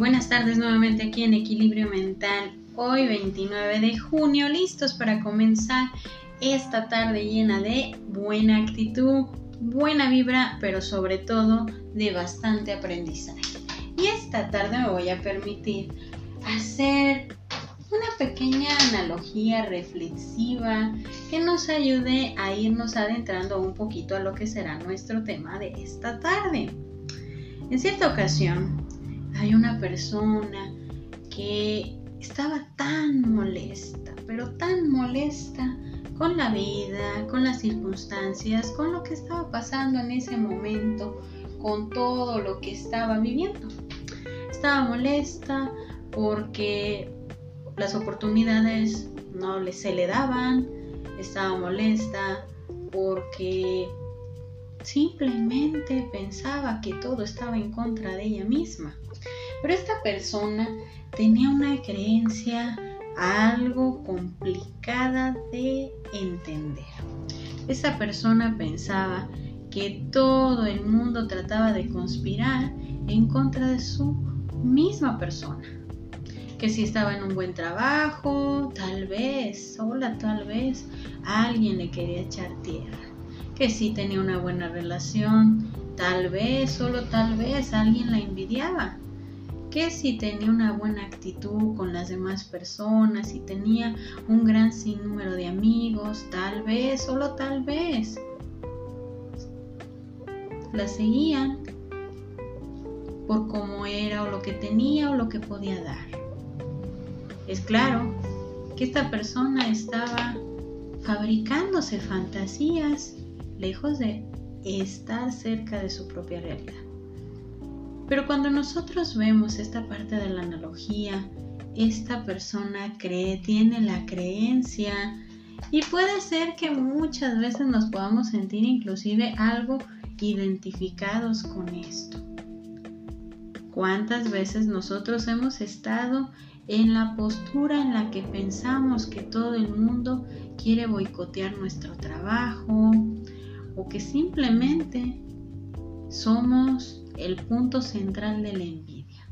Buenas tardes nuevamente aquí en Equilibrio Mental. Hoy 29 de junio, listos para comenzar esta tarde llena de buena actitud, buena vibra, pero sobre todo de bastante aprendizaje. Y esta tarde me voy a permitir hacer una pequeña analogía reflexiva que nos ayude a irnos adentrando un poquito a lo que será nuestro tema de esta tarde. En cierta ocasión, hay una persona que estaba tan molesta, pero tan molesta con la vida, con las circunstancias, con lo que estaba pasando en ese momento, con todo lo que estaba viviendo. Estaba molesta porque las oportunidades no se le daban, estaba molesta porque simplemente pensaba que todo estaba en contra de ella misma. Pero esta persona tenía una creencia algo complicada de entender. Esa persona pensaba que todo el mundo trataba de conspirar en contra de su misma persona que si estaba en un buen trabajo, tal vez, sola tal vez, alguien le quería echar tierra. Que si tenía una buena relación, tal vez, solo tal vez, alguien la envidiaba. Que si tenía una buena actitud con las demás personas, si tenía un gran sinnúmero de amigos, tal vez, solo tal vez. La seguían por cómo era o lo que tenía o lo que podía dar. Es claro que esta persona estaba fabricándose fantasías lejos de estar cerca de su propia realidad. Pero cuando nosotros vemos esta parte de la analogía, esta persona cree, tiene la creencia y puede ser que muchas veces nos podamos sentir inclusive algo identificados con esto. ¿Cuántas veces nosotros hemos estado en la postura en la que pensamos que todo el mundo quiere boicotear nuestro trabajo o que simplemente somos el punto central de la envidia.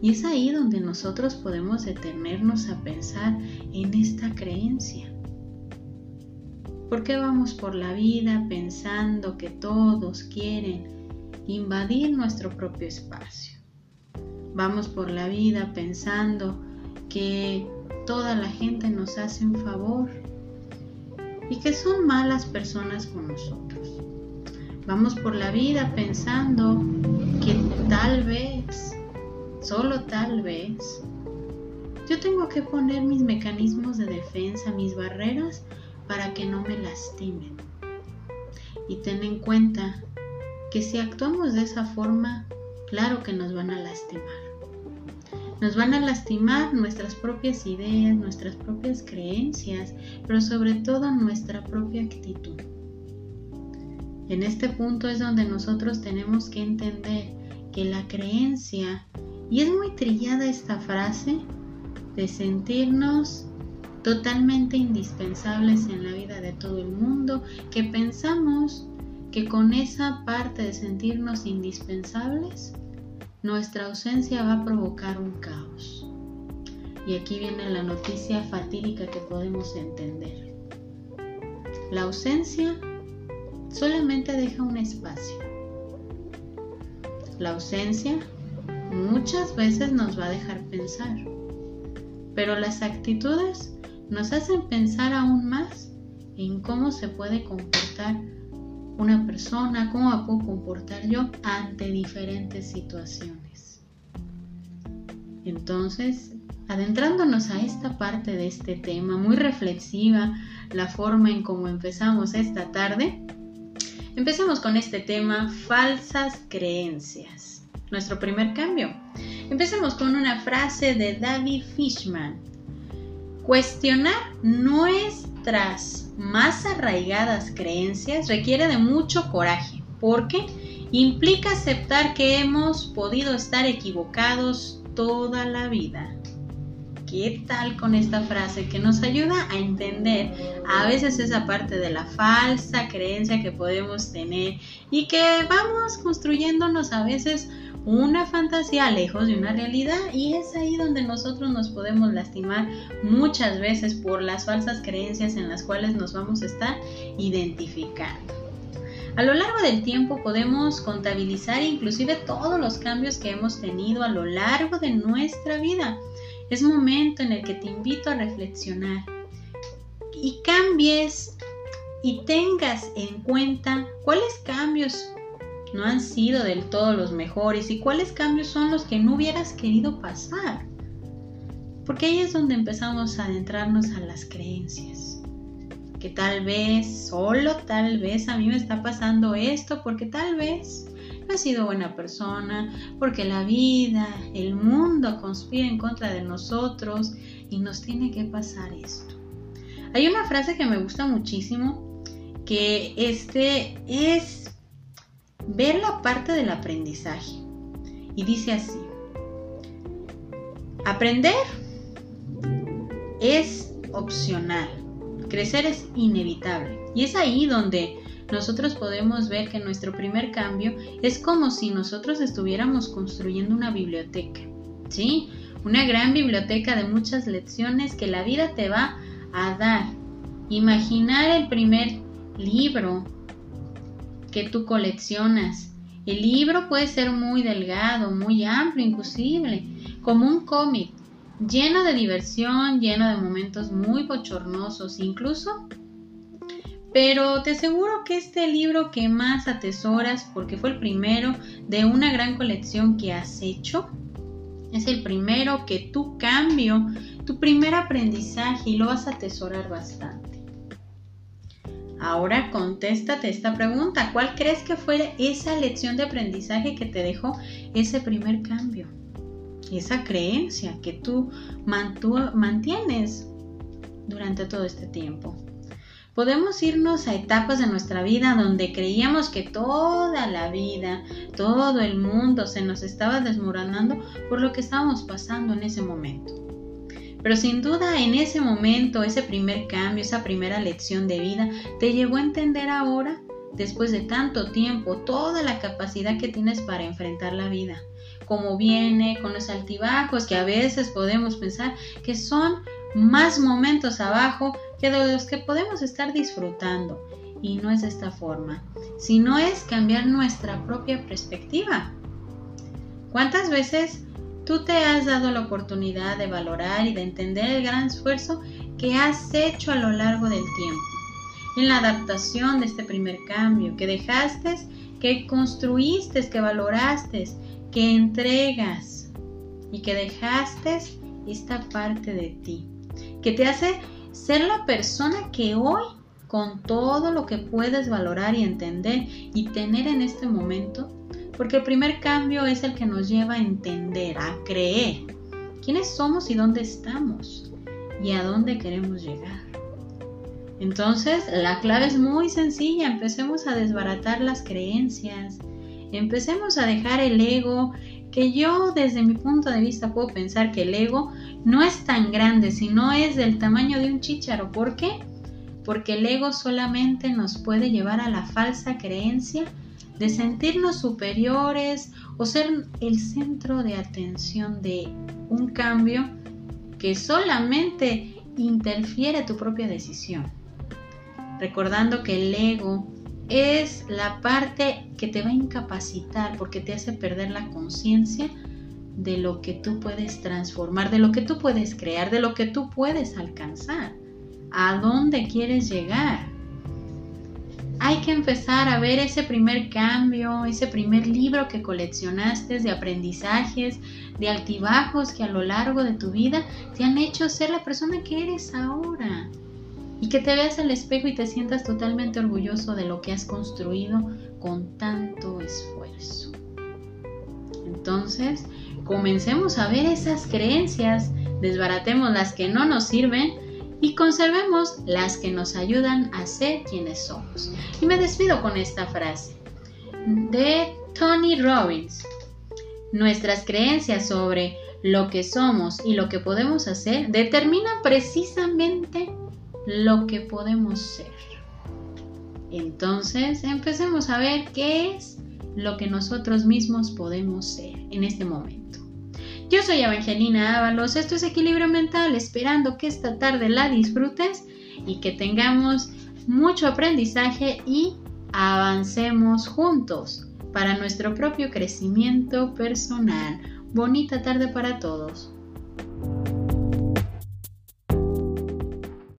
Y es ahí donde nosotros podemos detenernos a pensar en esta creencia. ¿Por qué vamos por la vida pensando que todos quieren invadir nuestro propio espacio? Vamos por la vida pensando que toda la gente nos hace un favor y que son malas personas con nosotros. Vamos por la vida pensando que tal vez, solo tal vez, yo tengo que poner mis mecanismos de defensa, mis barreras, para que no me lastimen. Y ten en cuenta que si actuamos de esa forma, claro que nos van a lastimar. Nos van a lastimar nuestras propias ideas, nuestras propias creencias, pero sobre todo nuestra propia actitud. En este punto es donde nosotros tenemos que entender que la creencia, y es muy trillada esta frase, de sentirnos totalmente indispensables en la vida de todo el mundo, que pensamos que con esa parte de sentirnos indispensables nuestra ausencia va a provocar un caos. Y aquí viene la noticia fatídica que podemos entender. La ausencia solamente deja un espacio. La ausencia muchas veces nos va a dejar pensar, pero las actitudes nos hacen pensar aún más en cómo se puede comportar una persona, cómo me puedo comportar yo ante diferentes situaciones. Entonces, adentrándonos a esta parte de este tema, muy reflexiva, la forma en cómo empezamos esta tarde, empecemos con este tema, falsas creencias. Nuestro primer cambio. Empecemos con una frase de David Fishman. Cuestionar nuestras más arraigadas creencias requiere de mucho coraje, porque implica aceptar que hemos podido estar equivocados toda la vida. ¿Qué tal con esta frase que nos ayuda a entender a veces esa parte de la falsa creencia que podemos tener y que vamos construyéndonos a veces una fantasía lejos de una realidad y es ahí donde nosotros nos podemos lastimar muchas veces por las falsas creencias en las cuales nos vamos a estar identificando. A lo largo del tiempo podemos contabilizar inclusive todos los cambios que hemos tenido a lo largo de nuestra vida. Es momento en el que te invito a reflexionar y cambies y tengas en cuenta cuáles cambios no han sido del todo los mejores y cuáles cambios son los que no hubieras querido pasar. Porque ahí es donde empezamos a adentrarnos a las creencias. Que tal vez, solo tal vez a mí me está pasando esto porque tal vez no he sido buena persona, porque la vida, el mundo conspira en contra de nosotros y nos tiene que pasar esto. Hay una frase que me gusta muchísimo que este es ver la parte del aprendizaje. Y dice así, aprender es opcional, crecer es inevitable. Y es ahí donde nosotros podemos ver que nuestro primer cambio es como si nosotros estuviéramos construyendo una biblioteca, ¿sí? Una gran biblioteca de muchas lecciones que la vida te va a dar. Imaginar el primer libro que tú coleccionas. El libro puede ser muy delgado, muy amplio, inclusive, como un cómic, lleno de diversión, lleno de momentos muy bochornosos, incluso pero te aseguro que este libro que más atesoras, porque fue el primero de una gran colección que has hecho, es el primero que tu cambio, tu primer aprendizaje y lo vas a atesorar bastante. Ahora contéstate esta pregunta. ¿Cuál crees que fue esa lección de aprendizaje que te dejó ese primer cambio? Esa creencia que tú mantienes durante todo este tiempo. Podemos irnos a etapas de nuestra vida donde creíamos que toda la vida, todo el mundo se nos estaba desmoronando por lo que estábamos pasando en ese momento. Pero sin duda en ese momento, ese primer cambio, esa primera lección de vida, te llevó a entender ahora, después de tanto tiempo, toda la capacidad que tienes para enfrentar la vida. Como viene, con los altibajos que a veces podemos pensar que son más momentos abajo que de los que podemos estar disfrutando. Y no es de esta forma, sino es cambiar nuestra propia perspectiva. ¿Cuántas veces tú te has dado la oportunidad de valorar y de entender el gran esfuerzo que has hecho a lo largo del tiempo? En la adaptación de este primer cambio, que dejaste, que construiste, que valoraste, que entregas y que dejaste esta parte de ti que te hace ser la persona que hoy, con todo lo que puedes valorar y entender y tener en este momento, porque el primer cambio es el que nos lleva a entender, a creer quiénes somos y dónde estamos y a dónde queremos llegar. Entonces, la clave es muy sencilla, empecemos a desbaratar las creencias, empecemos a dejar el ego, que yo desde mi punto de vista puedo pensar que el ego no es tan grande, sino es del tamaño de un chícharo. ¿Por qué? Porque el ego solamente nos puede llevar a la falsa creencia de sentirnos superiores o ser el centro de atención de un cambio que solamente interfiere tu propia decisión. Recordando que el ego es la parte que te va a incapacitar porque te hace perder la conciencia de lo que tú puedes transformar, de lo que tú puedes crear, de lo que tú puedes alcanzar, a dónde quieres llegar. Hay que empezar a ver ese primer cambio, ese primer libro que coleccionaste de aprendizajes, de altibajos que a lo largo de tu vida te han hecho ser la persona que eres ahora. Y que te veas al espejo y te sientas totalmente orgulloso de lo que has construido con tanto esfuerzo. Entonces, comencemos a ver esas creencias, desbaratemos las que no nos sirven y conservemos las que nos ayudan a ser quienes somos. Y me despido con esta frase de Tony Robbins. Nuestras creencias sobre lo que somos y lo que podemos hacer determina precisamente lo que podemos ser. Entonces, empecemos a ver qué es lo que nosotros mismos podemos ser en este momento. Yo soy Evangelina Ábalos, esto es Equilibrio Mental, esperando que esta tarde la disfrutes y que tengamos mucho aprendizaje y avancemos juntos para nuestro propio crecimiento personal. Bonita tarde para todos.